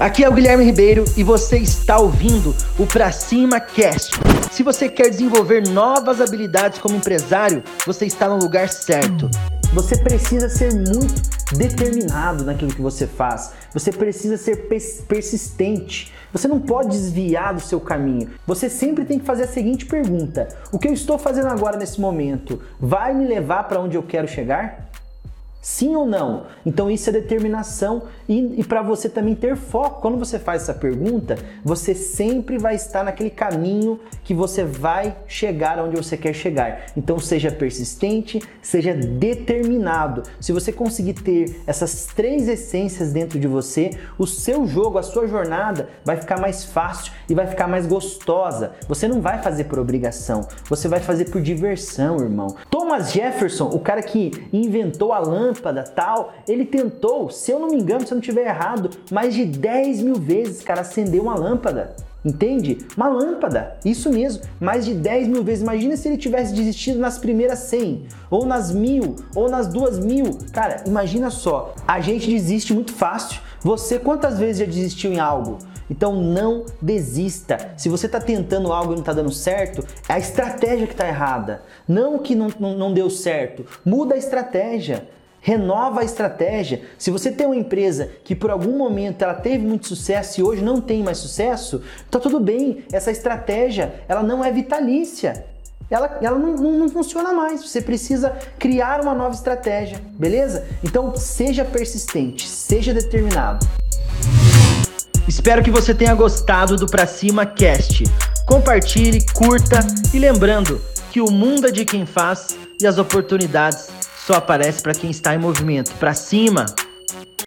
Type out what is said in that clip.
Aqui é o Guilherme Ribeiro e você está ouvindo o Pra Cima Cast. Se você quer desenvolver novas habilidades como empresário, você está no lugar certo. Você precisa ser muito determinado naquilo que você faz. Você precisa ser persistente. Você não pode desviar do seu caminho. Você sempre tem que fazer a seguinte pergunta: O que eu estou fazendo agora nesse momento vai me levar para onde eu quero chegar? Sim ou não? Então isso é determinação e, e para você também ter foco. Quando você faz essa pergunta, você sempre vai estar naquele caminho que você vai chegar onde você quer chegar. Então seja persistente, seja determinado. Se você conseguir ter essas três essências dentro de você, o seu jogo, a sua jornada vai ficar mais fácil e vai ficar mais gostosa. Você não vai fazer por obrigação, você vai fazer por diversão, irmão. Thomas Jefferson, o cara que inventou a lâmpada lâmpada tal. Ele tentou, se eu não me engano, se eu não estiver errado, mais de 10 mil vezes, cara, acender uma lâmpada. Entende? Uma lâmpada, isso mesmo, mais de 10 mil vezes. Imagina se ele tivesse desistido nas primeiras 100, ou nas mil, ou nas duas mil. Cara, imagina só, a gente desiste muito fácil. Você quantas vezes já desistiu em algo? Então não desista. Se você está tentando algo e não está dando certo, é a estratégia que está errada. Não que não, não, não deu certo. Muda a estratégia. Renova a estratégia. Se você tem uma empresa que por algum momento ela teve muito sucesso e hoje não tem mais sucesso, tá tudo bem. Essa estratégia ela não é vitalícia. Ela, ela não, não, não funciona mais. Você precisa criar uma nova estratégia, beleza? Então seja persistente, seja determinado. Espero que você tenha gostado do Pra Cima Cast. Compartilhe, curta e lembrando que o mundo é de quem faz e as oportunidades só aparece para quem está em movimento. Para cima!